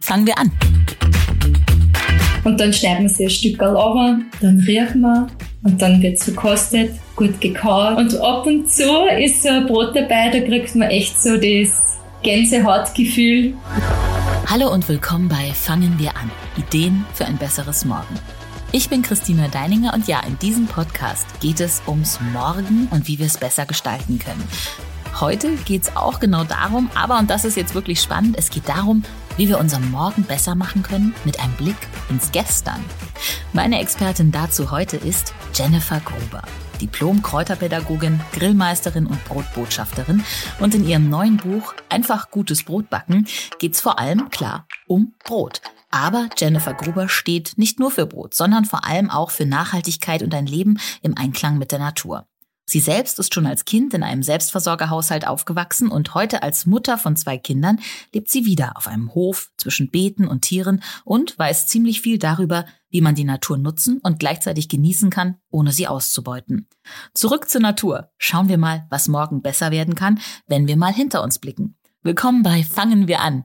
Fangen wir an. Und dann schneiden wir sie ein Stück runter, dann riechen wir und dann wird es verkostet, gut gekaut. Und ab und zu ist so ein Brot dabei, da kriegt man echt so das Gänsehautgefühl. Hallo und willkommen bei Fangen wir an. Ideen für ein besseres Morgen. Ich bin Christina Deininger und ja, in diesem Podcast geht es ums Morgen und wie wir es besser gestalten können. Heute geht es auch genau darum, aber, und das ist jetzt wirklich spannend, es geht darum, wie wir unseren Morgen besser machen können mit einem Blick ins Gestern. Meine Expertin dazu heute ist Jennifer Gruber. Diplom-Kräuterpädagogin, Grillmeisterin und Brotbotschafterin. Und in ihrem neuen Buch Einfach gutes Brot backen geht's vor allem, klar, um Brot. Aber Jennifer Gruber steht nicht nur für Brot, sondern vor allem auch für Nachhaltigkeit und ein Leben im Einklang mit der Natur. Sie selbst ist schon als Kind in einem Selbstversorgerhaushalt aufgewachsen und heute als Mutter von zwei Kindern lebt sie wieder auf einem Hof zwischen Beeten und Tieren und weiß ziemlich viel darüber, wie man die Natur nutzen und gleichzeitig genießen kann, ohne sie auszubeuten. Zurück zur Natur. Schauen wir mal, was morgen besser werden kann, wenn wir mal hinter uns blicken. Willkommen bei Fangen wir an.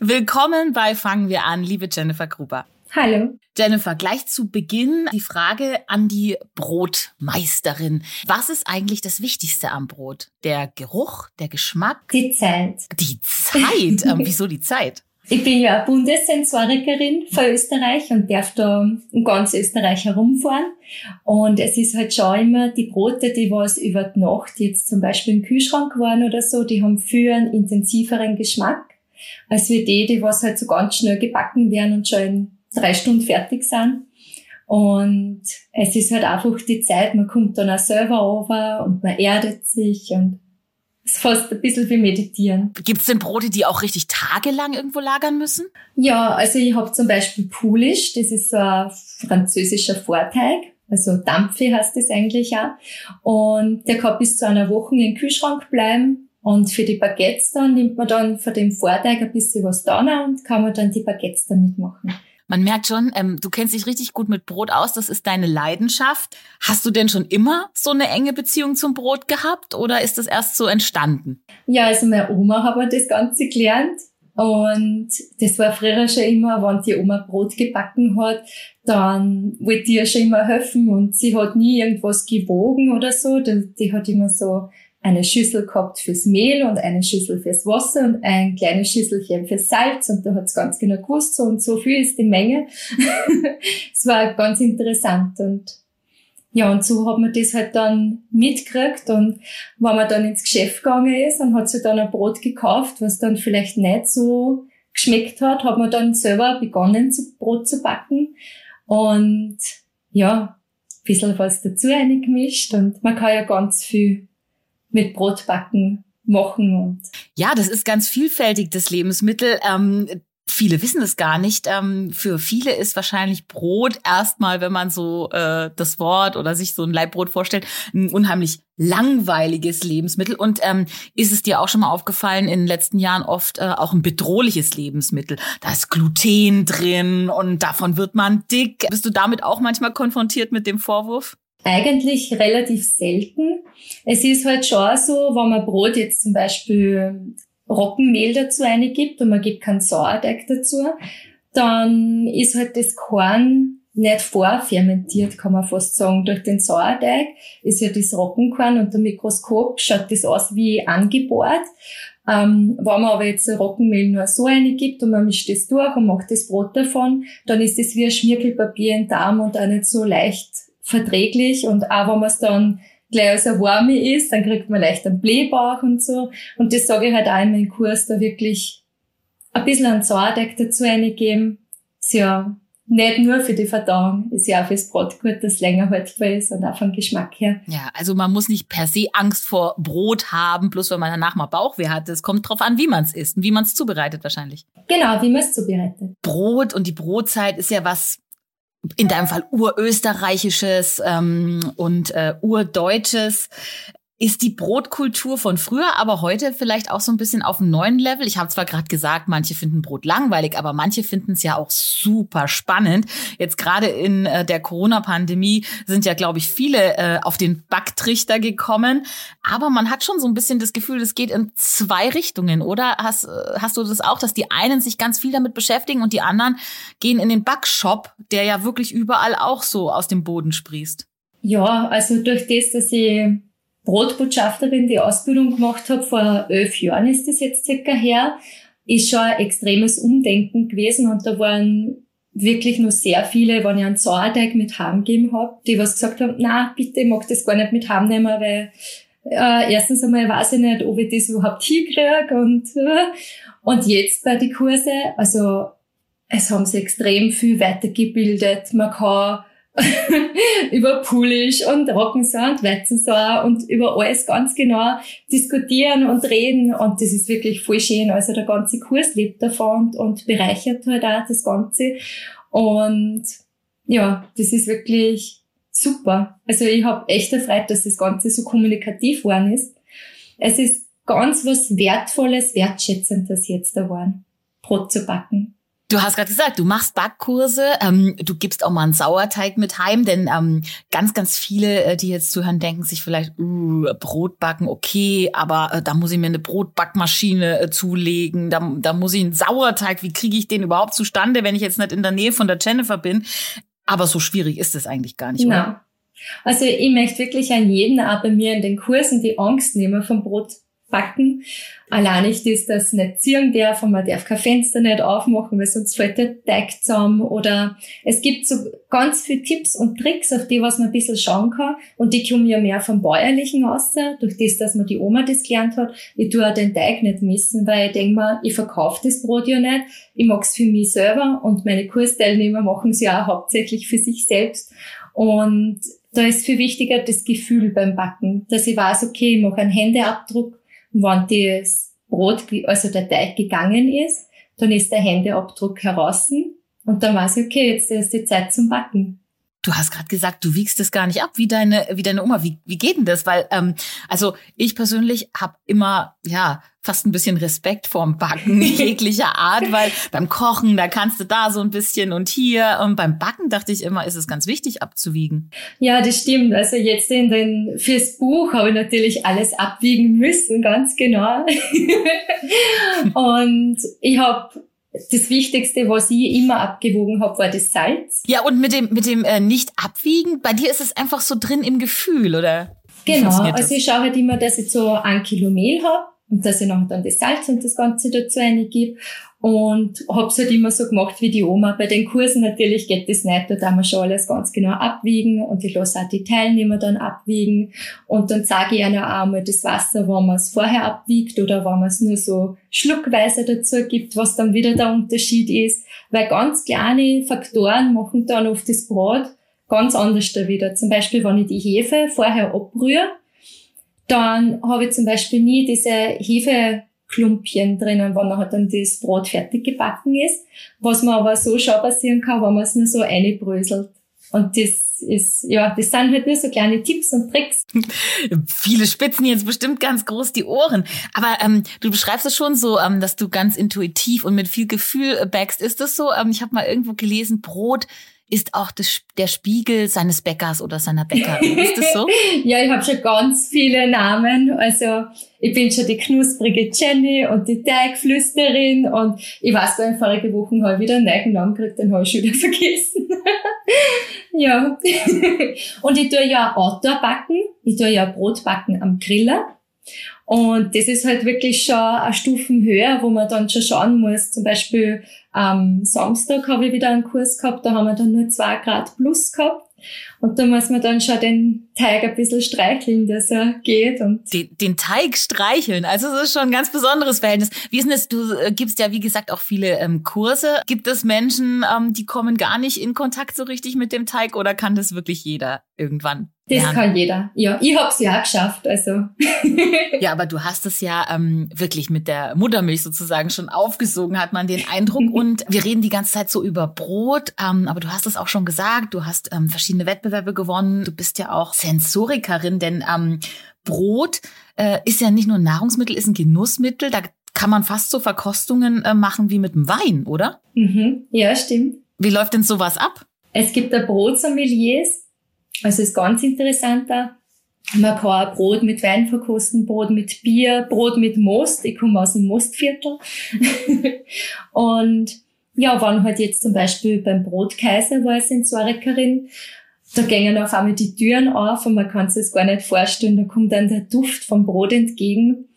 Willkommen bei Fangen wir an, liebe Jennifer Gruber. Hallo. Jennifer, gleich zu Beginn die Frage an die Brotmeisterin. Was ist eigentlich das Wichtigste am Brot? Der Geruch, der Geschmack? Die Zeit. Die Zeit? ähm, wieso die Zeit? Ich bin ja Bundessensorikerin für Österreich und darf da in ganz Österreich herumfahren. Und es ist halt schon immer die Brote, die was über die Nacht jetzt zum Beispiel im Kühlschrank waren oder so, die haben viel einen intensiveren Geschmack als wir die, die was halt so ganz schnell gebacken werden und schon in drei Stunden fertig sind. Und es ist halt einfach die Zeit, man kommt dann auch selber over und man erdet sich und es ist fast ein bisschen wie Meditieren. Gibt es denn Brote, die auch richtig tagelang irgendwo lagern müssen? Ja, also ich habe zum Beispiel Poulish, das ist so ein französischer Vorteig. Also Dampfe heißt das eigentlich auch. Und der kann bis zu einer Woche im Kühlschrank bleiben. Und für die Baguettes dann nimmt man dann von dem Vorteig ein bisschen was da und kann man dann die Baguettes damit machen. Man merkt schon, ähm, du kennst dich richtig gut mit Brot aus, das ist deine Leidenschaft. Hast du denn schon immer so eine enge Beziehung zum Brot gehabt oder ist das erst so entstanden? Ja, also meine Oma hat mir das Ganze gelernt. Und das war früher schon immer, wenn die Oma Brot gebacken hat, dann wollte ich ihr schon immer helfen und sie hat nie irgendwas gewogen oder so. Die, die hat immer so eine Schüssel gehabt fürs Mehl und eine Schüssel fürs Wasser und ein kleines Schüsselchen fürs Salz und da hat's ganz genau gewusst, so und so viel ist die Menge. Es war ganz interessant und ja, und so hat man das halt dann mitgekriegt und wenn man dann ins Geschäft gegangen ist und hat sich dann ein Brot gekauft, was dann vielleicht nicht so geschmeckt hat, hat man dann selber begonnen, zu Brot zu backen und ja, ein bisschen was dazu eingemischt und man kann ja ganz viel mit Brotbacken machen. Und ja, das ist ganz vielfältig, das Lebensmittel. Ähm, viele wissen es gar nicht. Ähm, für viele ist wahrscheinlich Brot erstmal, wenn man so äh, das Wort oder sich so ein Leibbrot vorstellt, ein unheimlich langweiliges Lebensmittel. Und ähm, ist es dir auch schon mal aufgefallen, in den letzten Jahren oft äh, auch ein bedrohliches Lebensmittel? Da ist Gluten drin und davon wird man dick. Bist du damit auch manchmal konfrontiert mit dem Vorwurf? Eigentlich relativ selten. Es ist halt schon so, wenn man Brot jetzt zum Beispiel Roggenmehl dazu eingibt und man gibt keinen Sauerteig dazu, dann ist halt das Korn nicht vorfermentiert, kann man fast sagen. Durch den Sauerteig ist ja das Roggenkorn unter Mikroskop schaut das aus wie angebohrt. Ähm, wenn man aber jetzt Roggenmehl nur so eingibt und man mischt das durch und macht das Brot davon, dann ist das wie ein Schmirkelpapier im Darm und auch nicht so leicht verträglich und auch wenn man es dann gleich als ein Warme ist, dann kriegt man leicht einen Blähbauch und so. Und das sage ich halt auch in meinem Kurs, da wirklich ein bisschen einen Sauerteig dazu eingeben. Ist ja nicht nur für die Verdauung, ist ja auch fürs Brot gut, dass es länger haltbar ist und auch vom Geschmack her. Ja, also man muss nicht per se Angst vor Brot haben, bloß weil man danach mal Bauchweh hat. Es kommt drauf an, wie man es isst und wie man es zubereitet wahrscheinlich. Genau, wie man es zubereitet. Brot und die Brotzeit ist ja was in deinem Fall urösterreichisches ähm, und äh, urdeutsches. Ist die Brotkultur von früher, aber heute vielleicht auch so ein bisschen auf einem neuen Level? Ich habe zwar gerade gesagt, manche finden Brot langweilig, aber manche finden es ja auch super spannend. Jetzt gerade in äh, der Corona-Pandemie sind ja, glaube ich, viele äh, auf den Backtrichter gekommen. Aber man hat schon so ein bisschen das Gefühl, es geht in zwei Richtungen, oder? Hast, äh, hast du das auch, dass die einen sich ganz viel damit beschäftigen und die anderen gehen in den Backshop, der ja wirklich überall auch so aus dem Boden sprießt? Ja, also durch das, dass ich Brotbotschafterin die Ausbildung gemacht habe, vor elf Jahren ist das jetzt circa her, ist schon ein extremes Umdenken gewesen und da waren wirklich nur sehr viele, wenn ich einen Sauerteig mit Ham gegeben habe, die was gesagt haben, na bitte, ich mag das gar nicht mit Ham nehmen, weil äh, erstens einmal weiß ich nicht, ob ich das überhaupt hinkriege und, äh, und jetzt bei den Kurse, also es haben sich extrem viel weitergebildet. Man kann über Pulisch und Rockensau und Weizensau und über alles ganz genau diskutieren und reden und das ist wirklich voll schön. Also der ganze Kurs lebt davon und, bereichert halt auch das Ganze und ja, das ist wirklich super. Also ich habe echt erfreut, dass das Ganze so kommunikativ worden ist. Es ist ganz was Wertvolles, Wertschätzendes jetzt da waren, Brot zu backen. Du hast gerade gesagt, du machst Backkurse, ähm, du gibst auch mal einen Sauerteig mit heim, denn ähm, ganz, ganz viele, äh, die jetzt zuhören, denken sich vielleicht, uh, Brot backen, okay, aber äh, da muss ich mir eine Brotbackmaschine äh, zulegen, da, da muss ich einen Sauerteig, wie kriege ich den überhaupt zustande, wenn ich jetzt nicht in der Nähe von der Jennifer bin? Aber so schwierig ist es eigentlich gar nicht, oder? Also ich möchte wirklich an jeden auch bei mir in den Kursen die Angst nehmen vom Brot backen. Allein nicht ist, dass nicht ziehen darf und man darf kein Fenster nicht aufmachen, weil sonst fällt der Teig zusammen. Oder es gibt so ganz viele Tipps und Tricks, auf die was man ein bisschen schauen kann. Und die kommen ja mehr vom Bäuerlichen aus, durch das, dass man die Oma das gelernt hat. Ich tue auch den Teig nicht missen, weil ich denke mir, ich verkaufe das Brot ja nicht. Ich mag's für mich selber und meine Kursteilnehmer machen es ja auch hauptsächlich für sich selbst. Und da ist viel wichtiger das Gefühl beim Backen, dass ich weiß, okay, ich mache einen Händeabdruck wenn das Brot, also der Teig gegangen ist, dann ist der Händeabdruck heraus und dann weiß ich, okay, jetzt ist die Zeit zum Backen. Du hast gerade gesagt, du wiegst das gar nicht ab, wie deine, wie deine Oma. Wie, wie geht denn das? Weil, ähm, also ich persönlich habe immer, ja, fast ein bisschen Respekt vorm Backen jeglicher Art, weil beim Kochen, da kannst du da so ein bisschen und hier. Und beim Backen dachte ich immer, ist es ganz wichtig abzuwiegen. Ja, das stimmt. Also jetzt in den, fürs Buch habe ich natürlich alles abwiegen müssen, ganz genau. und ich habe das Wichtigste, was ich immer abgewogen habe, war das Salz. Ja, und mit dem, mit dem äh, Nicht-Abwiegen, bei dir ist es einfach so drin im Gefühl, oder? genau, also ich schaue halt immer, dass ich so ein Kilo Mehl habe und dass ich noch dann das Salz und das Ganze dazu reingebe. Und hab's halt immer so gemacht wie die Oma. Bei den Kursen natürlich geht das nicht, da darf man schon alles ganz genau abwiegen und ich lasse auch die Teilnehmer dann abwiegen. Und dann sage ich ihnen auch einmal das Wasser, wenn man es vorher abwiegt oder wenn man es nur so schluckweise dazu gibt, was dann wieder der Unterschied ist. Weil ganz kleine Faktoren machen dann oft das Brot ganz anders da wieder. Zum Beispiel, wenn ich die Hefe vorher abrühre, dann habe ich zum Beispiel nie diese Hefeklumpchen drinnen, wenn halt dann das Brot fertig gebacken ist, was man aber so schon passieren kann, wenn man es nur so einbröselt. Und das ist, ja, das sind halt nur so kleine Tipps und Tricks. Viele spitzen jetzt bestimmt ganz groß die Ohren. Aber ähm, du beschreibst es schon so, ähm, dass du ganz intuitiv und mit viel Gefühl äh, backst. Ist das so? Ähm, ich habe mal irgendwo gelesen, Brot ist auch das, der Spiegel seines Bäckers oder seiner Bäckerin. Ist das so? ja, ich habe schon ganz viele Namen. Also ich bin schon die knusprige Jenny und die Teigflüsterin und ich weiß, in vorigen Wochen habe ich wieder einen neuen Namen gekriegt, den habe ich schon wieder vergessen. ja. und ich tue ja Outdoor backen. Ich tue ja Brot backen am Griller. Und das ist halt wirklich schon eine Stufen höher, wo man dann schon schauen muss. Zum Beispiel am Samstag habe ich wieder einen Kurs gehabt, da haben wir dann nur zwei Grad plus gehabt. Und da muss man dann schon den Teig ein bisschen streicheln, dass er geht und den, den Teig streicheln. Also das ist schon ein ganz besonderes Verhältnis. Wie ist denn das? Du äh, gibst ja wie gesagt auch viele ähm, Kurse. Gibt es Menschen, ähm, die kommen gar nicht in Kontakt so richtig mit dem Teig oder kann das wirklich jeder irgendwann? Das lernen? kann jeder. Ja, ich hab's ja auch geschafft. Also. ja, aber du hast es ja ähm, wirklich mit der Muttermilch sozusagen schon aufgesogen, hat man den Eindruck. Und wir reden die ganze Zeit so über Brot, ähm, aber du hast es auch schon gesagt. Du hast ähm, verschiedene Wettbewerbe gewonnen. Du bist ja auch Sensorikerin, denn ähm, Brot äh, ist ja nicht nur ein Nahrungsmittel, ist ein Genussmittel. Da kann man fast so Verkostungen äh, machen wie mit dem Wein, oder? Mhm. Ja, stimmt. Wie läuft denn sowas ab? Es gibt da Brotsommeliers, also ist ganz interessant da. Man kann auch Brot mit Wein verkosten, Brot mit Bier, Brot mit Most. Ich komme aus dem Mostviertel. und ja, wenn halt jetzt zum Beispiel beim Brotkaiser war ich Sensorikerin, da gingen auf einmal die Türen auf und man kann sich das gar nicht vorstellen. Da kommt dann der Duft vom Brot entgegen.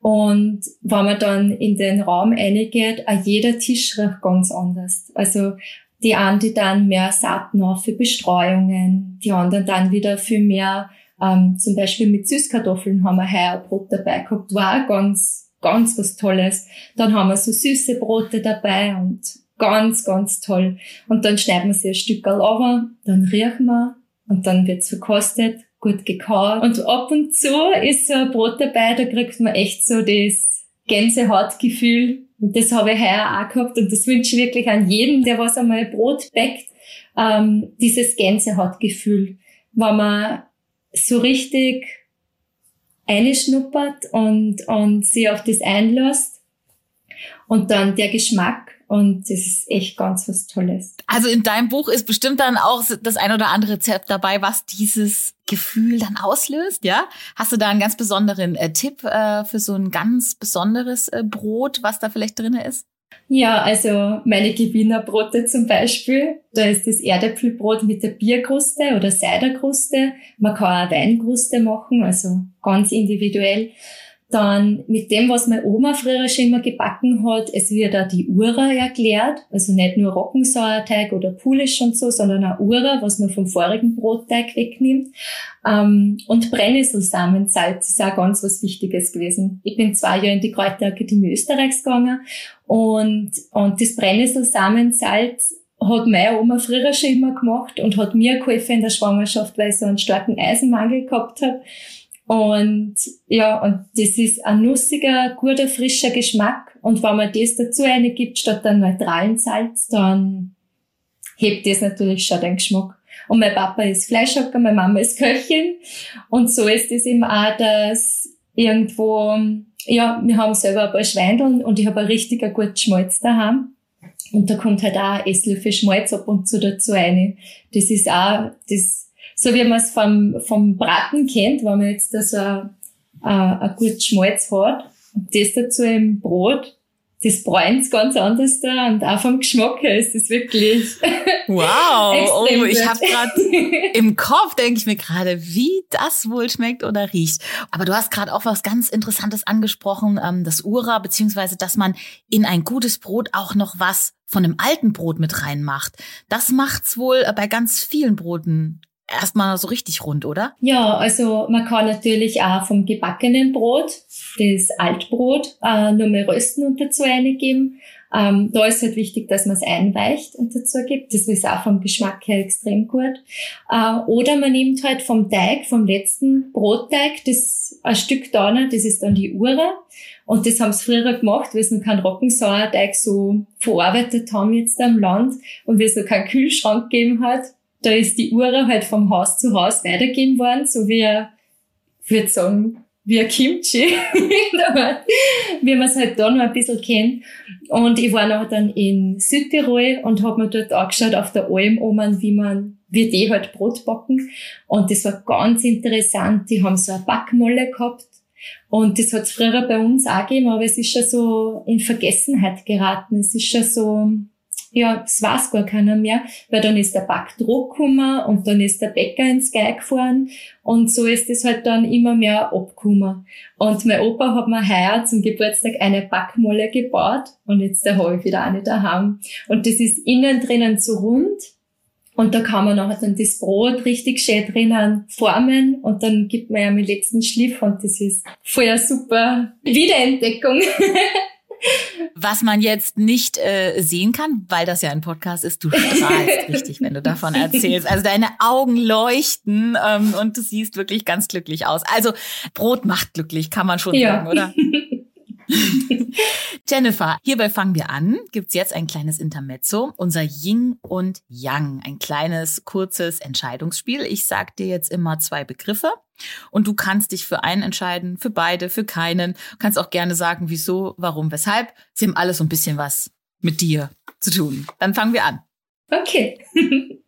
Und wenn man dann in den Raum reingeht, auch jeder Tisch riecht ganz anders. Also die einen, die dann mehr Saaten auf für Bestreuungen, die anderen dann wieder für mehr, ähm, zum Beispiel mit Süßkartoffeln haben wir heuer Brot dabei gehabt, war auch ganz, ganz was Tolles. Dann haben wir so süße Brote dabei und ganz, ganz toll. Und dann schneiden wir sie ein Stück runter, dann riechen wir und dann wird's verkostet, gut gekaut. Und ab und zu ist so ein Brot dabei, da kriegt man echt so das Gänsehautgefühl, und das habe ich heuer auch gehabt und das wünsche ich wirklich an jeden, der was einmal Brot backt, ähm, dieses Gänsehautgefühl, wenn man so richtig einschnuppert und, und sich auf das einlässt und dann der Geschmack und das ist echt ganz was Tolles. Also in deinem Buch ist bestimmt dann auch das ein oder andere Rezept dabei, was dieses Gefühl dann auslöst, ja? Hast du da einen ganz besonderen äh, Tipp äh, für so ein ganz besonderes äh, Brot, was da vielleicht drinne ist? Ja, also meine Gewinnerbrote zum Beispiel. Da ist das Erdäpfelbrot mit der Bierkruste oder Ciderkruste. Man kann auch Weinkruste machen, also ganz individuell. Dann mit dem, was meine Oma früher schon immer gebacken hat, es wird auch die Ura erklärt. Also nicht nur Roggensauerteig oder Pulisch und so, sondern auch Ura, was man vom vorigen Brotteig wegnimmt. Ähm, und Brennnesselsalz ist auch ganz was Wichtiges gewesen. Ich bin zwei Jahre in die Kräuterakademie Österreichs gegangen und, und das Brennnesselsalz hat meine Oma früher schon immer gemacht und hat mir geholfen in der Schwangerschaft, weil ich so einen starken Eisenmangel gehabt habe. Und ja, und das ist ein nussiger, guter, frischer Geschmack. Und wenn man das dazu eine gibt, statt einem neutralen Salz, dann hebt das natürlich schon den Geschmack. Und mein Papa ist Fleischhacker, meine Mama ist Köchin. Und so ist es eben auch, dass irgendwo, ja, wir haben selber ein paar Schweindeln und ich habe ein richtiger gutes Schmalz daheim. Und da kommt halt auch ein Esslöffel Schmalz ab und zu dazu eine. Das ist auch, das so wie man es vom, vom Braten kennt, wenn man jetzt da so ein, ein, ein gutes Schmalz hat und das dazu im Brot, das bräunt ganz anders da und auch vom Geschmack her ist das wirklich Wow, oh, ich habe gerade im Kopf denke ich mir gerade, wie das wohl schmeckt oder riecht. Aber du hast gerade auch was ganz Interessantes angesprochen, ähm, das Ura, beziehungsweise dass man in ein gutes Brot auch noch was von dem alten Brot mit reinmacht. Das macht's wohl bei ganz vielen Broten erstmal so richtig rund, oder? Ja, also man kann natürlich auch vom gebackenen Brot, das Altbrot, äh, nur mehr rösten und dazu eingeben. Ähm, da ist halt wichtig, dass man es einweicht und dazu gibt. Das ist auch vom Geschmack her extrem gut. Äh, oder man nimmt halt vom Teig, vom letzten Brotteig, das ein Stück da, das ist dann die Ure. Und das haben sie früher gemacht, weil sie noch keinen Rockensauerteig so verarbeitet haben jetzt am Land und weil es noch keinen Kühlschrank gegeben hat da ist die Ura halt vom Haus zu Haus weitergegeben worden, so wie, ich würde sagen, wie ein Kimchi, wie man es halt da noch ein bisschen kennt. Und ich war noch dann in Südtirol und habe mir dort angeschaut auf der Alm oben, wie man, wie die halt Brot backen. Und das war ganz interessant. Die haben so eine Backmolle gehabt. Und das hat es früher bei uns auch gegeben, aber es ist schon so in Vergessenheit geraten. Es ist schon so, ja, das weiß gar keiner mehr, weil dann ist der Backdruck gekommen und dann ist der Bäcker ins Geig gefahren und so ist es halt dann immer mehr abgekommen. Und mein Opa hat mir heuer zum Geburtstag eine Backmolle gebaut und jetzt habe ich wieder eine daheim. Und das ist innen drinnen so rund Und da kann man nachher dann das Brot richtig schön drinnen formen und dann gibt man ja den letzten Schliff und das ist voll eine super Wiederentdeckung. Was man jetzt nicht äh, sehen kann, weil das ja ein Podcast ist, du strahlst richtig, wenn du davon erzählst. Also deine Augen leuchten ähm, und du siehst wirklich ganz glücklich aus. Also Brot macht glücklich, kann man schon ja. sagen, oder? Jennifer, hierbei fangen wir an. Gibt's jetzt ein kleines Intermezzo, unser Yin und Yang, ein kleines, kurzes Entscheidungsspiel. Ich sag dir jetzt immer zwei Begriffe und du kannst dich für einen entscheiden, für beide, für keinen. Du kannst auch gerne sagen, wieso, warum, weshalb. Sie haben alles so ein bisschen was mit dir zu tun. Dann fangen wir an. Okay.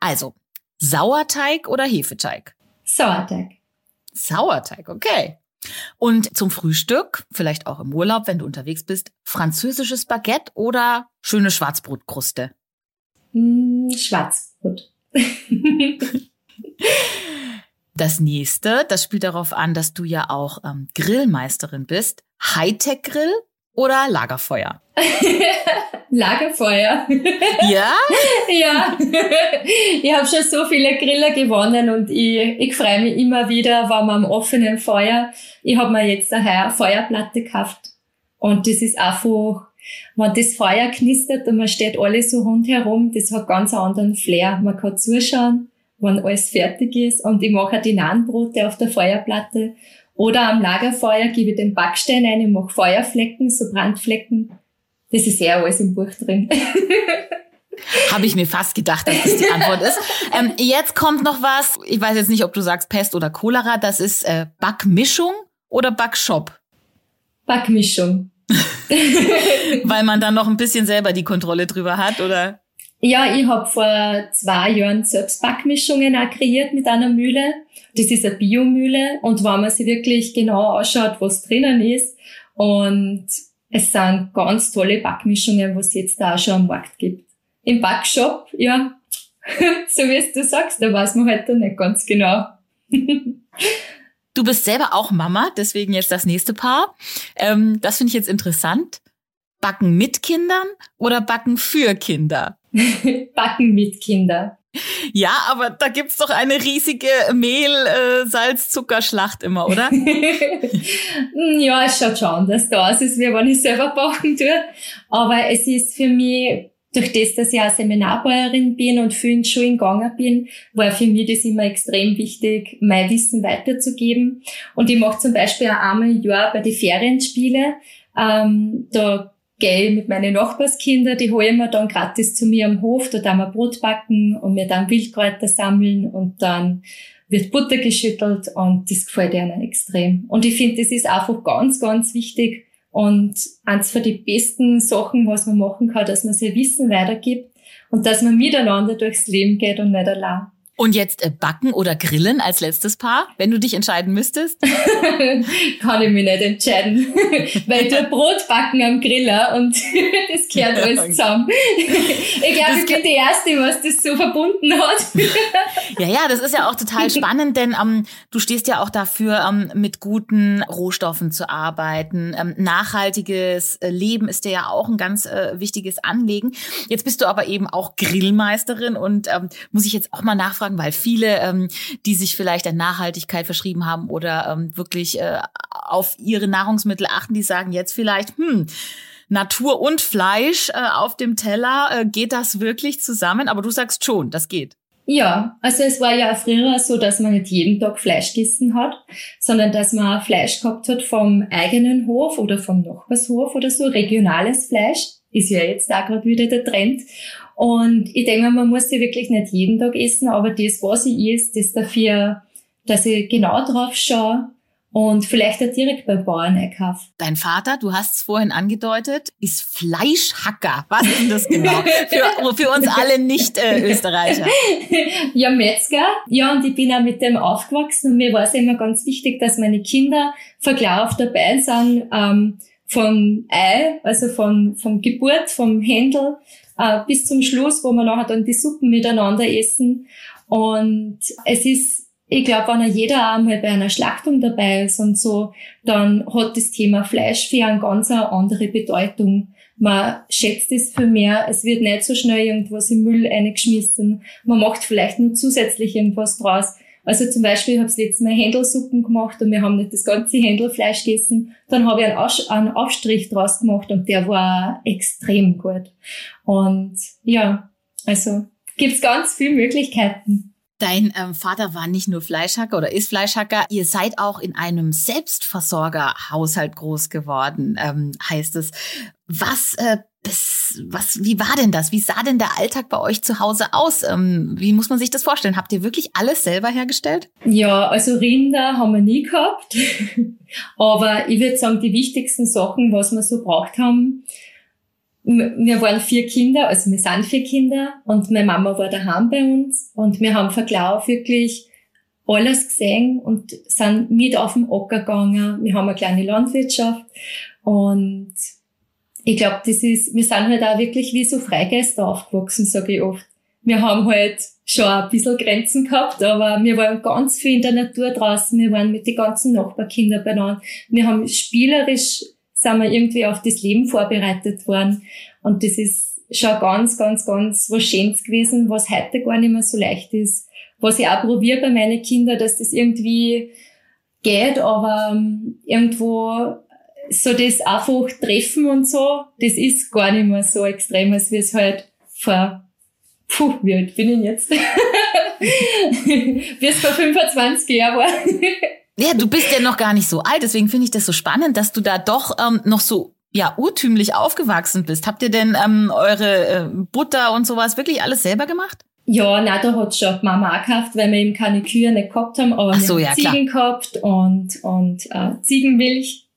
also, Sauerteig oder Hefeteig? Sauerteig. Sauerteig, okay. Und zum Frühstück, vielleicht auch im Urlaub, wenn du unterwegs bist, französisches Baguette oder schöne Schwarzbrotkruste? Mm, Schwarzbrot. das nächste, das spielt darauf an, dass du ja auch ähm, Grillmeisterin bist. Hightech-Grill oder Lagerfeuer? Lagerfeuer. Ja? ja. Ich habe schon so viele Griller gewonnen und ich, ich freue mich immer wieder, wenn man am offenen Feuer. Ich habe mir jetzt eine Feuerplatte gekauft und das ist einfach, wenn das Feuer knistert und man steht alle so rundherum, das hat ganz einen anderen Flair. Man kann zuschauen, wenn alles fertig ist und ich mache die Nahenbrote auf der Feuerplatte oder am Lagerfeuer gebe ich den Backstein ein, ich mache Feuerflecken, so Brandflecken. Das ist ja alles im Buch drin. Habe ich mir fast gedacht, dass das die Antwort ist. Ähm, jetzt kommt noch was. Ich weiß jetzt nicht, ob du sagst Pest oder Cholera. Das ist äh, Backmischung oder Backshop? Backmischung. Weil man dann noch ein bisschen selber die Kontrolle drüber hat, oder? Ja, ich habe vor zwei Jahren selbst Backmischungen auch kreiert mit einer Mühle. Das ist eine Biomühle und wenn man sich wirklich genau anschaut, was drinnen ist und es sind ganz tolle Backmischungen, was es jetzt da auch schon am Markt gibt. Im Backshop, ja, so wie es du sagst, da weiß man halt dann nicht ganz genau. du bist selber auch Mama, deswegen jetzt das nächste Paar. Ähm, das finde ich jetzt interessant. Backen mit Kindern oder backen für Kinder? backen mit Kindern. Ja, aber da gibt's doch eine riesige Mehl-Salz-Zuckerschlacht immer, oder? ja, es schaut schon anders aus, als wenn ich selber backen tue. Aber es ist für mich, durch das, dass ich auch Seminarbäuerin bin und viel in Schulen gegangen bin, war für mich das immer extrem wichtig, mein Wissen weiterzugeben. Und ich mache zum Beispiel auch einmal im Jahr bei den Ferienspiele, ähm, da gehe mit meinen Nachbarskindern, die holen wir dann gratis zu mir am Hof, da dann wir Brot backen und wir dann Wildkräuter sammeln und dann wird Butter geschüttelt und das gefällt ihnen extrem. Und ich finde, das ist einfach ganz, ganz wichtig und eins von den besten Sachen, was man machen kann, dass man sein Wissen weitergibt und dass man miteinander durchs Leben geht und nicht allein. Und jetzt äh, backen oder grillen als letztes Paar, wenn du dich entscheiden müsstest? Kann ich mich nicht entscheiden, weil du Brot backen am Griller und das gehört alles zusammen. Ich glaube, ich bin die Erste, was das so verbunden hat. ja, ja, das ist ja auch total spannend, denn ähm, du stehst ja auch dafür, ähm, mit guten Rohstoffen zu arbeiten. Ähm, nachhaltiges äh, Leben ist dir ja auch ein ganz äh, wichtiges Anliegen. Jetzt bist du aber eben auch Grillmeisterin und ähm, muss ich jetzt auch mal nachfragen, sagen, weil viele, ähm, die sich vielleicht an Nachhaltigkeit verschrieben haben oder ähm, wirklich äh, auf ihre Nahrungsmittel achten, die sagen jetzt vielleicht, hm, Natur und Fleisch äh, auf dem Teller, äh, geht das wirklich zusammen? Aber du sagst schon, das geht. Ja, also es war ja früher so, dass man nicht jeden Tag Fleisch gegessen hat, sondern dass man Fleisch gehabt hat vom eigenen Hof oder vom Nachbarshof oder so, regionales Fleisch. Ist ja jetzt da gerade wieder der Trend. Und ich denke, man muss sie wirklich nicht jeden Tag essen, aber das, was ich esse, das dafür, dass ich genau drauf schaue und vielleicht auch direkt beim Bauern einkaufe. Dein Vater, du hast es vorhin angedeutet, ist Fleischhacker. Was ist denn das genau? für, für uns alle Nicht-Österreicher. Äh, ja, Metzger. Ja, und ich bin auch mit dem aufgewachsen und mir war es immer ganz wichtig, dass meine Kinder verklar dabei sind, ähm, vom Ei, also von, vom Geburt, vom Händel äh, bis zum Schluss, wo wir nachher dann die Suppen miteinander essen. Und es ist, ich glaube, wenn jeder einmal bei einer Schlachtung dabei ist und so, dann hat das Thema Fleisch für eine ganz andere Bedeutung, Man schätzt es viel mehr. Es wird nicht so schnell irgendwas im Müll eingeschmissen. Man macht vielleicht nur zusätzlich irgendwas draus. Also zum Beispiel, ich habe letztes Mal Händelsuppen gemacht und wir haben nicht das ganze Händelfleisch gegessen. Dann habe ich einen, Aus einen Aufstrich draus gemacht und der war extrem gut. Und ja, also gibt's ganz viele Möglichkeiten. Dein ähm, Vater war nicht nur Fleischhacker oder ist Fleischhacker. Ihr seid auch in einem Selbstversorgerhaushalt groß geworden, ähm, heißt es. Was, äh, bis, was, wie war denn das? Wie sah denn der Alltag bei euch zu Hause aus? Ähm, wie muss man sich das vorstellen? Habt ihr wirklich alles selber hergestellt? Ja, also Rinder haben wir nie gehabt. Aber ich würde sagen, die wichtigsten Sachen, was wir so braucht haben, wir waren vier Kinder, also wir sind vier Kinder und meine Mama war daheim bei uns und wir haben Klau wirklich alles gesehen und sind mit auf dem Acker gegangen. Wir haben eine kleine Landwirtschaft und ich glaube, das ist, wir sind halt auch wirklich wie so Freigeister aufgewachsen, sage ich oft. Wir haben halt schon ein bisschen Grenzen gehabt, aber wir waren ganz viel in der Natur draußen, wir waren mit den ganzen Nachbarkindern beieinander. Wir haben spielerisch sind wir irgendwie auf das Leben vorbereitet worden. Und das ist schon ganz, ganz, ganz was Schönes gewesen, was heute gar nicht mehr so leicht ist. Was ich auch probiere bei meinen Kindern, dass das irgendwie geht, aber ähm, irgendwo so das einfach treffen und so, das ist gar nicht mehr so extrem, als wie es halt vor, puh, wie alt bin ich jetzt? wie es vor 25 Jahren war. Ja, du bist ja noch gar nicht so alt, deswegen finde ich das so spannend, dass du da doch ähm, noch so ja urtümlich aufgewachsen bist. Habt ihr denn ähm, eure äh, Butter und sowas wirklich alles selber gemacht? Ja, na, da hat schon Mama auch gekauft, weil wir eben keine Kühe nicht gehabt haben, aber so, wir ja, haben Ziegen klar. gehabt und, und äh, Ziegenmilch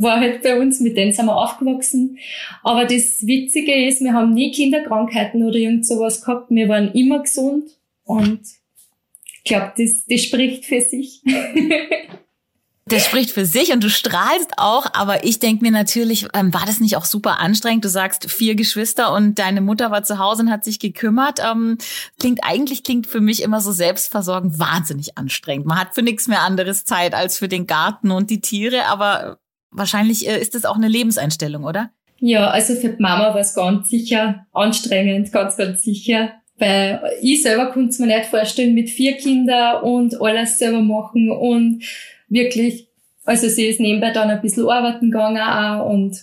war halt bei uns, mit denen sind wir aufgewachsen. Aber das Witzige ist, wir haben nie Kinderkrankheiten oder irgend sowas gehabt. Wir waren immer gesund und ich glaube, das, das spricht für sich. Das spricht für sich und du strahlst auch, aber ich denke mir natürlich, ähm, war das nicht auch super anstrengend? Du sagst vier Geschwister und deine Mutter war zu Hause und hat sich gekümmert. Ähm, klingt eigentlich klingt für mich immer so selbstversorgend wahnsinnig anstrengend. Man hat für nichts mehr anderes Zeit als für den Garten und die Tiere, aber wahrscheinlich äh, ist das auch eine Lebenseinstellung, oder? Ja, also für die Mama war es ganz sicher anstrengend, ganz, ganz sicher. Weil ich selber konnte es mir nicht vorstellen, mit vier Kindern und alles selber machen und wirklich, also sie ist nebenbei dann ein bisschen arbeiten gegangen auch und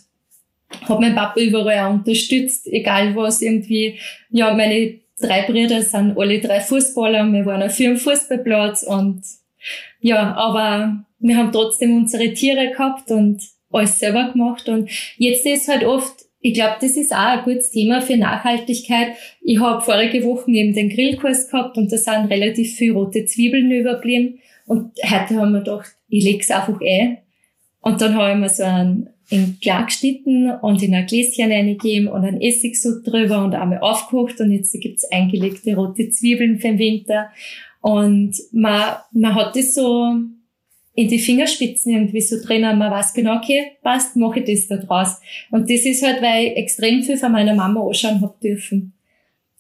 hat mein Papa überall auch unterstützt, egal was irgendwie, ja, meine drei Brüder sind alle drei Fußballer, wir waren auf vier Fußballplatz und ja, aber wir haben trotzdem unsere Tiere gehabt und alles selber gemacht und jetzt ist halt oft, ich glaube, das ist auch ein gutes Thema für Nachhaltigkeit. Ich habe vorige Woche eben den Grillkurs gehabt und da sind relativ viele rote Zwiebeln überblieben und heute haben wir gedacht, ich leg's einfach ein. Und dann habe ich mir so einen in klein geschnitten und in ein Gläschen reingegeben und einen Essigsud drüber und einmal aufgekocht und jetzt gibt's eingelegte rote Zwiebeln für den Winter. Und man, man hat das so in die Fingerspitzen irgendwie so drinnen. Man weiß genau, okay, passt, mache ich das da draus. Und das ist halt, weil ich extrem viel von meiner Mama anschauen hab dürfen.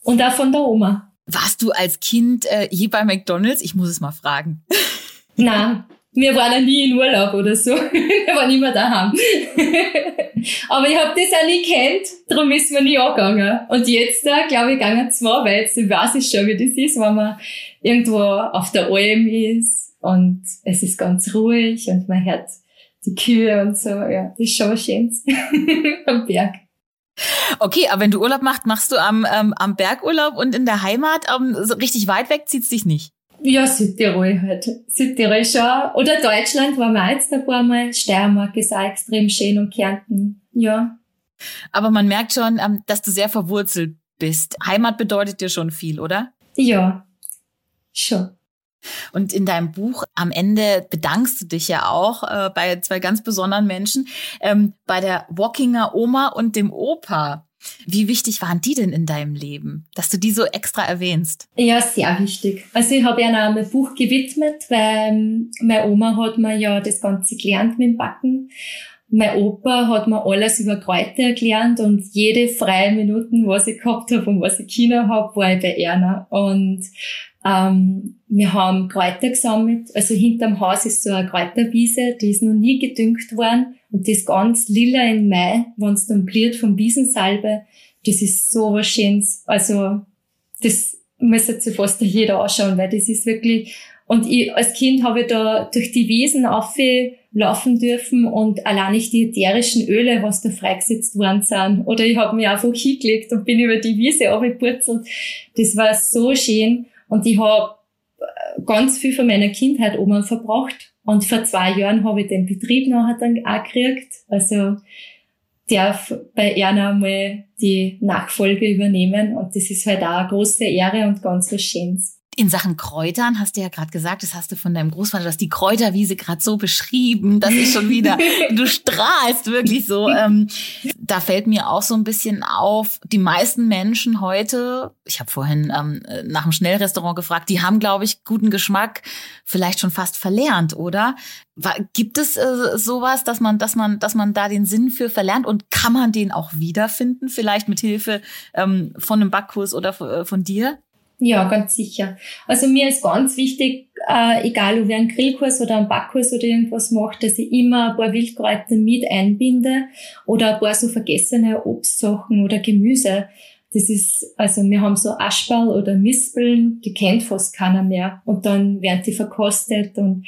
Und auch von der Oma. Warst du als Kind äh, je bei McDonalds? Ich muss es mal fragen. Nein, wir waren ja nie in Urlaub oder so. wir waren immer daheim. Aber ich habe das auch nie kennt, darum ist mir nie angegangen. Und jetzt, da, glaube ich, gegangen zwei, weil jetzt weiß ich schon, wie das ist, wenn man irgendwo auf der Alm ist und es ist ganz ruhig und man hört die Kühe und so. Ja, das ist schon was Schönes am Berg. Okay, aber wenn du Urlaub machst, machst du am, ähm, am Bergurlaub und in der Heimat ähm, so richtig weit weg zieht's dich nicht? Ja, Südtirol halt. Südtirol schon. Oder Deutschland waren wir jetzt ein paar Mal. Steiermark ist auch extrem schön und Kärnten. Ja. Aber man merkt schon, ähm, dass du sehr verwurzelt bist. Heimat bedeutet dir schon viel, oder? Ja, schon. Und in deinem Buch am Ende bedankst du dich ja auch äh, bei zwei ganz besonderen Menschen, ähm, bei der Walkinger Oma und dem Opa. Wie wichtig waren die denn in deinem Leben, dass du die so extra erwähnst? Ja, sehr wichtig. Also ich habe ja auch mein Buch gewidmet, weil ähm, meine Oma hat mir ja das Ganze gelernt mit dem Backen. Mein Opa hat mir alles über Kräuter erklärt und jede freie Minuten, was ich gehabt habe und was ich Kinder habe, war ich bei Erna. Und ähm, wir haben Kräuter gesammelt. Also hinterm Haus ist so eine Kräuterwiese, die ist noch nie gedüngt worden. Und das ganz lila im Mai, wenn es dann bliert vom Wiesensalbe, das ist so was Schönes. Also das müsste sich fast jeder anschauen, weil das ist wirklich... Und ich, als Kind habe ich da durch die Wiesen laufen dürfen und allein nicht die ätherischen Öle, was da freigesetzt worden sind. Oder ich habe mich einfach hingelegt und bin über die Wiese abgepurzelt. Das war so schön. Und ich habe äh, ganz viel von meiner Kindheit oben verbracht. Und vor zwei Jahren habe ich den Betrieb nachher dann auch gekriegt. Also darf bei Erna mal die Nachfolge übernehmen. Und das ist halt auch eine große Ehre und ganz was Schönes. In Sachen Kräutern hast du ja gerade gesagt, das hast du von deinem Großvater, du hast die Kräuterwiese gerade so beschrieben, dass ich schon wieder, du strahlst wirklich so. Ähm, da fällt mir auch so ein bisschen auf, die meisten Menschen heute, ich habe vorhin ähm, nach einem Schnellrestaurant gefragt, die haben, glaube ich, guten Geschmack vielleicht schon fast verlernt, oder? Gibt es äh, sowas, dass man, dass man, dass man da den Sinn für verlernt und kann man den auch wiederfinden, vielleicht mit Hilfe ähm, von einem Backkurs oder äh, von dir? Ja, ganz sicher. Also mir ist ganz wichtig, äh, egal ob ich einen Grillkurs oder einen Backkurs oder irgendwas mache, dass ich immer ein paar Wildkräuter mit einbinde oder ein paar so vergessene Obstsachen oder Gemüse. Das ist, also wir haben so Aschball oder Mispeln, die kennt fast keiner mehr. Und dann werden die verkostet und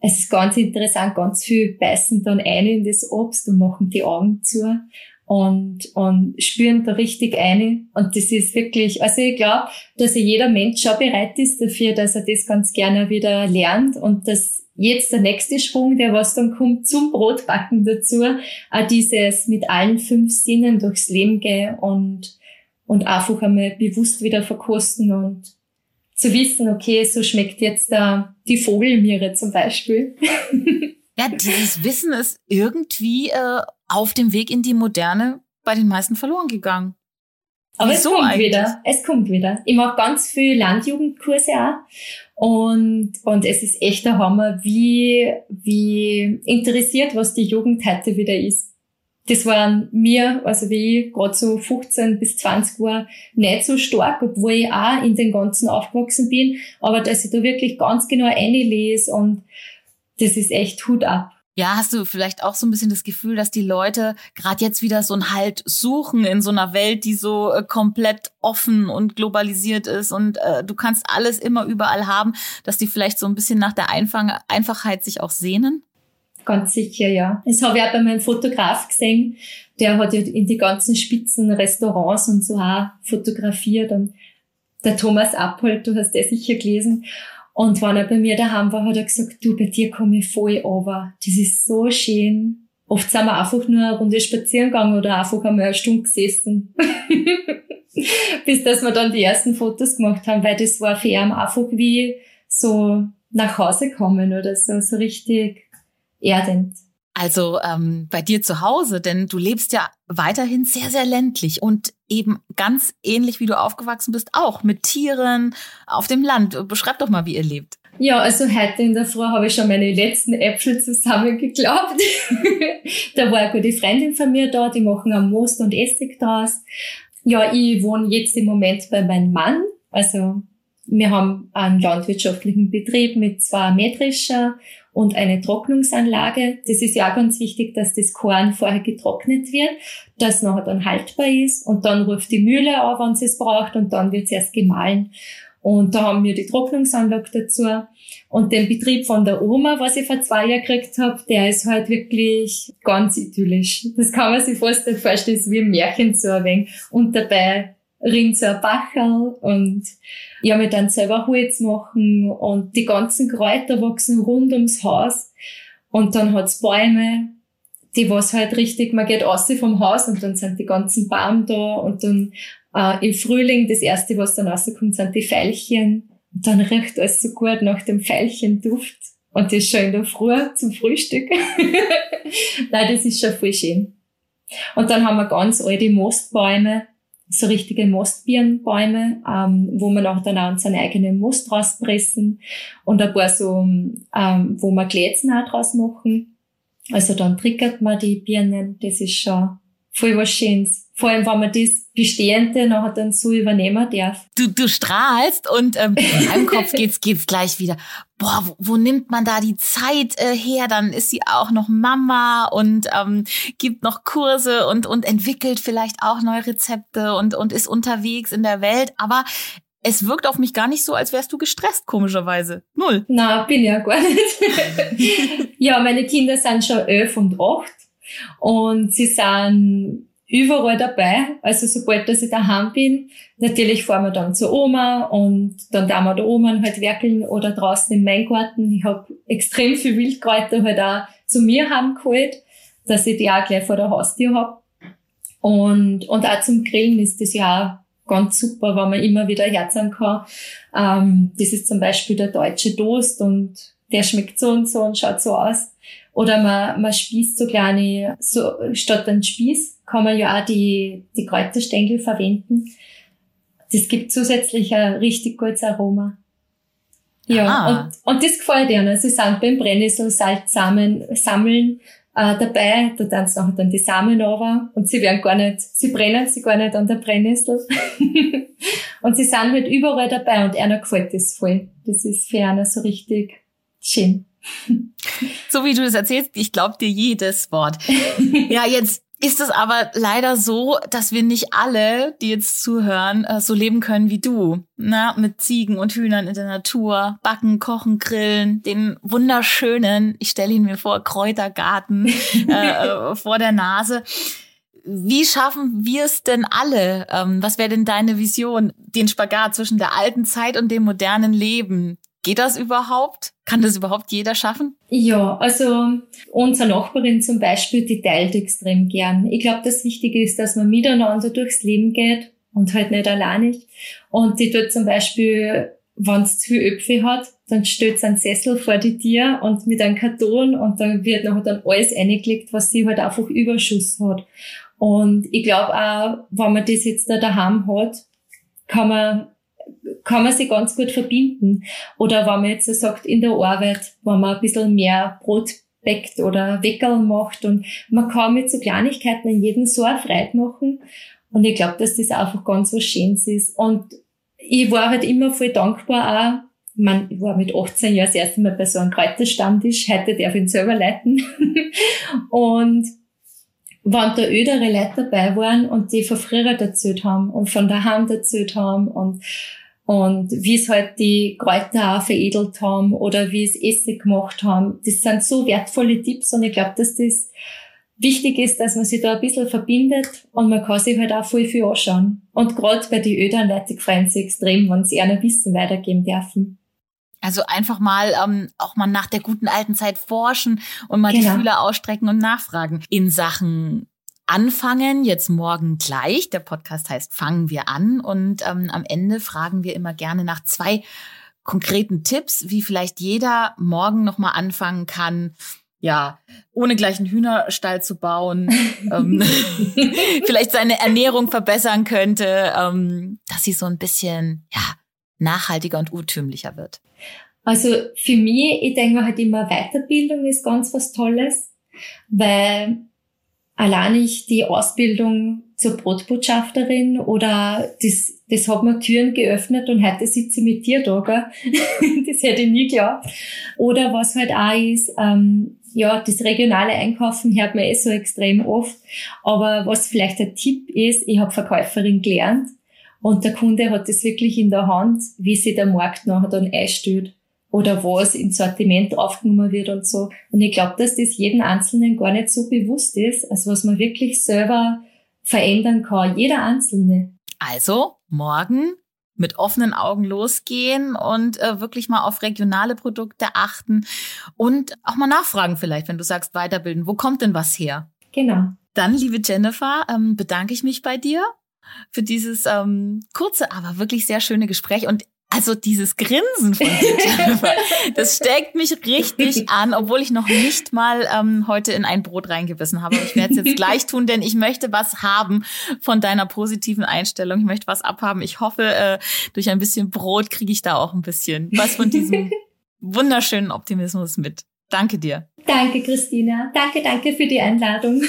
es ist ganz interessant, ganz viel beißen dann ein in das Obst und machen die Augen zu und, und spüren da richtig ein. Und das ist wirklich, also ich glaube, dass jeder Mensch schon bereit ist dafür, dass er das ganz gerne wieder lernt und dass jetzt der nächste Schwung, der was dann kommt zum Brotbacken dazu, auch dieses mit allen fünf Sinnen durchs Leben gehen und, und einfach einmal bewusst wieder verkosten und zu wissen, okay, so schmeckt jetzt da die Vogelmiere zum Beispiel. Ja, dieses Wissen ist irgendwie äh, auf dem Weg in die Moderne bei den meisten verloren gegangen. Aber Wieso es kommt eigentlich? wieder. Es kommt wieder. Ich mache ganz viel Landjugendkurse auch. Und, und es ist echt der Hammer, wie, wie interessiert, was die Jugend heute wieder ist. Das waren mir, also wie ich gerade so 15 bis 20 war, nicht so stark, obwohl ich auch in den Ganzen aufgewachsen bin. Aber dass ich da wirklich ganz genau einlese und das ist echt Hut ab. Ja, hast du vielleicht auch so ein bisschen das Gefühl, dass die Leute gerade jetzt wieder so ein Halt suchen in so einer Welt, die so äh, komplett offen und globalisiert ist und äh, du kannst alles immer überall haben, dass die vielleicht so ein bisschen nach der Einfach Einfachheit sich auch sehnen? Ganz sicher, ja. Das habe ich auch bei meinem Fotograf gesehen. Der hat ja in die ganzen spitzen Restaurants und so auch fotografiert und der Thomas Appold, du hast das sicher gelesen. Und wenn er bei mir daheim war, hat er gesagt, du, bei dir komme ich voll over. Das ist so schön. Oft sind wir einfach nur eine Runde spazieren gegangen oder einfach einmal eine Stunde gesessen. Bis dass wir dann die ersten Fotos gemacht haben, weil das war für ihn einfach wie so nach Hause kommen oder so, so richtig erdend. Also ähm, bei dir zu Hause, denn du lebst ja weiterhin sehr, sehr ländlich und eben ganz ähnlich wie du aufgewachsen bist, auch mit Tieren auf dem Land. Beschreib doch mal, wie ihr lebt. Ja, also heute in der Früh habe ich schon meine letzten Äpfel zusammengeklappt. da war eine gute Freundin von mir da, die machen am Most und Essig draus. Ja, ich wohne jetzt im Moment bei meinem Mann. Also wir haben einen landwirtschaftlichen Betrieb mit zwei Mähdrescher und eine Trocknungsanlage. Das ist ja auch ganz wichtig, dass das Korn vorher getrocknet wird, dass nachher dann haltbar ist und dann ruft die Mühle auf, wenn sie es braucht und dann wird es erst gemahlen. Und da haben wir die Trocknungsanlage dazu. Und den Betrieb von der Oma, was ich vor zwei Jahren gekriegt habe, der ist halt wirklich ganz idyllisch. Das kann man sich fast nicht vorstellen, ist wie ein Märchen zu erwähnen. Und dabei ein Bacherl und ja, wir dann selber Holz machen und die ganzen Kräuter wachsen rund ums Haus und dann hat's Bäume, die was halt richtig, man geht aus vom Haus und dann sind die ganzen Baum da und dann äh, im Frühling das erste, was dann rauskommt, sind die Veilchen und dann riecht alles so gut nach dem Veilchenduft und das schon in der Früh zum Frühstück. Nein, das ist schon voll schön. Und dann haben wir ganz alte Mostbäume, so richtige Mostbirnbäume, ähm, wo man auch dann auch unseren eigenen Most rauspressen und ein paar so, ähm, wo wir Glätzen auch draus machen. Also dann triggert man die Birnen. Das ist schon voll was Schönes. Vor allem, wenn man das Bestehende nachher dann so übernehmen darf. Du, du strahlst und ähm, in meinem Kopf geht's, geht's gleich wieder. Boah, wo, wo nimmt man da die Zeit äh, her? Dann ist sie auch noch Mama und ähm, gibt noch Kurse und, und entwickelt vielleicht auch neue Rezepte und, und ist unterwegs in der Welt. Aber es wirkt auf mich gar nicht so, als wärst du gestresst, komischerweise. Null. Na, bin ja gar nicht. ja, meine Kinder sind schon elf und acht und sie sind überall dabei. Also sobald dass ich daheim bin, natürlich fahren wir dann zur Oma und dann da wir der Oma halt werkeln oder draußen im Weingarten. Ich habe extrem viel Wildkräuter halt auch zu mir heimgeholt, dass ich die auch gleich vor der Haustür hab. Und, und auch zum Grillen ist das ja auch ganz super, wenn man immer wieder herzen kann. Ähm, das ist zum Beispiel der deutsche Toast und der schmeckt so und so und schaut so aus. Oder man, man spießt so kleine, so, statt ein Spieß kann man ja auch die, die Kräuterstängel verwenden. Das gibt zusätzlich ein richtig gutes Aroma. Ja, und, und das gefällt ihnen. Sie sind beim Brennnesselsalz sammeln, sammeln äh, dabei. Da dann nachher dann die Samen runter und sie werden gar nicht, sie brennen sie gar nicht an der Brennnessel. und sie sind halt überall dabei und einer gefällt das voll. Das ist für einer so richtig schön. So wie du das erzählst, ich glaube dir jedes Wort. Ja, jetzt ist es aber leider so, dass wir nicht alle, die jetzt zuhören, äh, so leben können wie du. Na, mit Ziegen und Hühnern in der Natur, backen, kochen, grillen, den wunderschönen, ich stelle ihn mir vor, Kräutergarten äh, äh, vor der Nase. Wie schaffen wir es denn alle? Ähm, was wäre denn deine Vision, den Spagat zwischen der alten Zeit und dem modernen Leben Geht das überhaupt? Kann das überhaupt jeder schaffen? Ja, also unsere Nachbarin zum Beispiel, die teilt extrem gern. Ich glaube, das Wichtige ist, dass man miteinander durchs Leben geht und halt nicht alleinig. Und die tut zum Beispiel, wenn es zu viel Öpfe hat, dann stellt sie einen Sessel vor die Tür und mit einem Karton und dann wird nachher dann alles eingelegt, was sie halt einfach Überschuss hat. Und ich glaube auch, wenn man das jetzt da daheim hat, kann man kann man sich ganz gut verbinden. Oder wenn man jetzt sagt, in der Arbeit, wenn man ein bisschen mehr Brot backt oder Weckerl macht und man kann mit so Kleinigkeiten in jedem so eine Freude machen. Und ich glaube, dass das einfach ganz was Schönes ist. Und ich war halt immer voll dankbar auch. Ich, mein, ich war mit 18 Jahren das erste Mal bei so einem Kräuterstammtisch. Heute darf ich ihn selber leiten. und wenn da ödere Leute dabei waren und die von früher erzählt haben und von daheim erzählt haben und und wie es halt die Kräuter auch veredelt haben oder wie es Essig gemacht haben. Das sind so wertvolle Tipps und ich glaube, dass das wichtig ist, dass man sich da ein bisschen verbindet und man kann sich halt auch voll viel anschauen. Und gerade bei den Ödern Leute freuen sich extrem, wenn sie einer Wissen weitergeben dürfen. Also einfach mal ähm, auch mal nach der guten alten Zeit forschen und mal genau. die Fühler ausstrecken und nachfragen in Sachen anfangen, jetzt morgen gleich. Der Podcast heißt Fangen wir an und ähm, am Ende fragen wir immer gerne nach zwei konkreten Tipps, wie vielleicht jeder morgen nochmal anfangen kann, ja, ohne gleich einen Hühnerstall zu bauen, ähm, vielleicht seine Ernährung verbessern könnte, ähm, dass sie so ein bisschen, ja, nachhaltiger und urtümlicher wird. Also für mich, ich denke halt immer, Weiterbildung ist ganz was Tolles, weil allein ich die Ausbildung zur Brotbotschafterin oder das, das hat mir Türen geöffnet und heute sitze ich mit dir da, gell? das hätte ich nie geglaubt. Oder was halt auch ist, ähm, ja, das regionale Einkaufen hört man eh so extrem oft. Aber was vielleicht ein Tipp ist, ich habe Verkäuferin gelernt und der Kunde hat das wirklich in der Hand, wie sich der Markt nachher dann einstellt oder was im Sortiment aufgenommen wird und so. Und ich glaube, dass das jedem Einzelnen gar nicht so bewusst ist, als was man wirklich selber verändern kann. Jeder Einzelne. Also morgen mit offenen Augen losgehen und äh, wirklich mal auf regionale Produkte achten und auch mal nachfragen vielleicht, wenn du sagst weiterbilden. Wo kommt denn was her? Genau. Dann, liebe Jennifer, ähm, bedanke ich mich bei dir für dieses ähm, kurze, aber wirklich sehr schöne Gespräch. Und also dieses Grinsen von dir, Jennifer, das steckt mich richtig an, obwohl ich noch nicht mal ähm, heute in ein Brot reingebissen habe. ich werde es jetzt gleich tun, denn ich möchte was haben von deiner positiven Einstellung. Ich möchte was abhaben. Ich hoffe, äh, durch ein bisschen Brot kriege ich da auch ein bisschen was von diesem wunderschönen Optimismus mit. Danke dir. Danke, Christina. Danke, danke für die Einladung.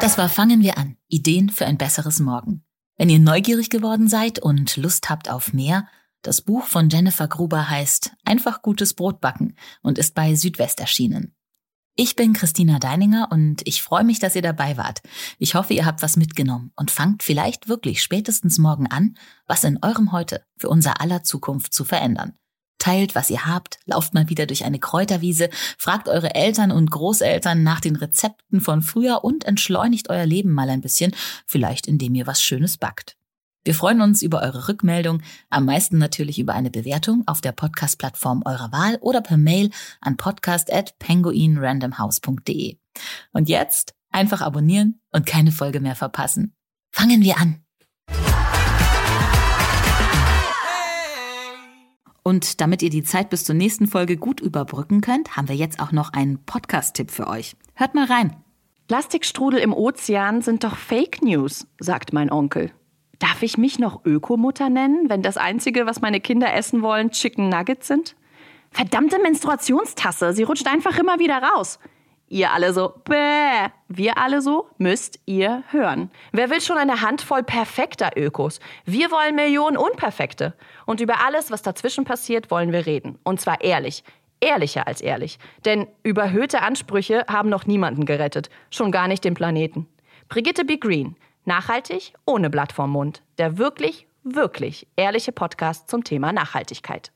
Das war Fangen wir an. Ideen für ein besseres Morgen. Wenn ihr neugierig geworden seid und Lust habt auf mehr, das Buch von Jennifer Gruber heißt Einfach gutes Brot backen und ist bei Südwest erschienen. Ich bin Christina Deininger und ich freue mich, dass ihr dabei wart. Ich hoffe, ihr habt was mitgenommen und fangt vielleicht wirklich spätestens morgen an, was in eurem Heute für unser aller Zukunft zu verändern. Teilt, was ihr habt, lauft mal wieder durch eine Kräuterwiese, fragt eure Eltern und Großeltern nach den Rezepten von früher und entschleunigt euer Leben mal ein bisschen, vielleicht indem ihr was Schönes backt. Wir freuen uns über eure Rückmeldung, am meisten natürlich über eine Bewertung auf der Podcast-Plattform eurer Wahl oder per Mail an podcast@penguinrandomhouse.de. Und jetzt einfach abonnieren und keine Folge mehr verpassen. Fangen wir an. Und damit ihr die Zeit bis zur nächsten Folge gut überbrücken könnt, haben wir jetzt auch noch einen Podcast-Tipp für euch. Hört mal rein. Plastikstrudel im Ozean sind doch Fake News, sagt mein Onkel. Darf ich mich noch Ökomutter nennen, wenn das Einzige, was meine Kinder essen wollen, Chicken Nuggets sind? Verdammte Menstruationstasse, sie rutscht einfach immer wieder raus. Ihr alle so, bäh. Wir alle so, müsst ihr hören. Wer will schon eine Handvoll perfekter Ökos? Wir wollen Millionen Unperfekte. Und über alles, was dazwischen passiert, wollen wir reden. Und zwar ehrlich. Ehrlicher als ehrlich. Denn überhöhte Ansprüche haben noch niemanden gerettet. Schon gar nicht den Planeten. Brigitte B. Green. Nachhaltig ohne Blatt vorm Mund. Der wirklich, wirklich ehrliche Podcast zum Thema Nachhaltigkeit.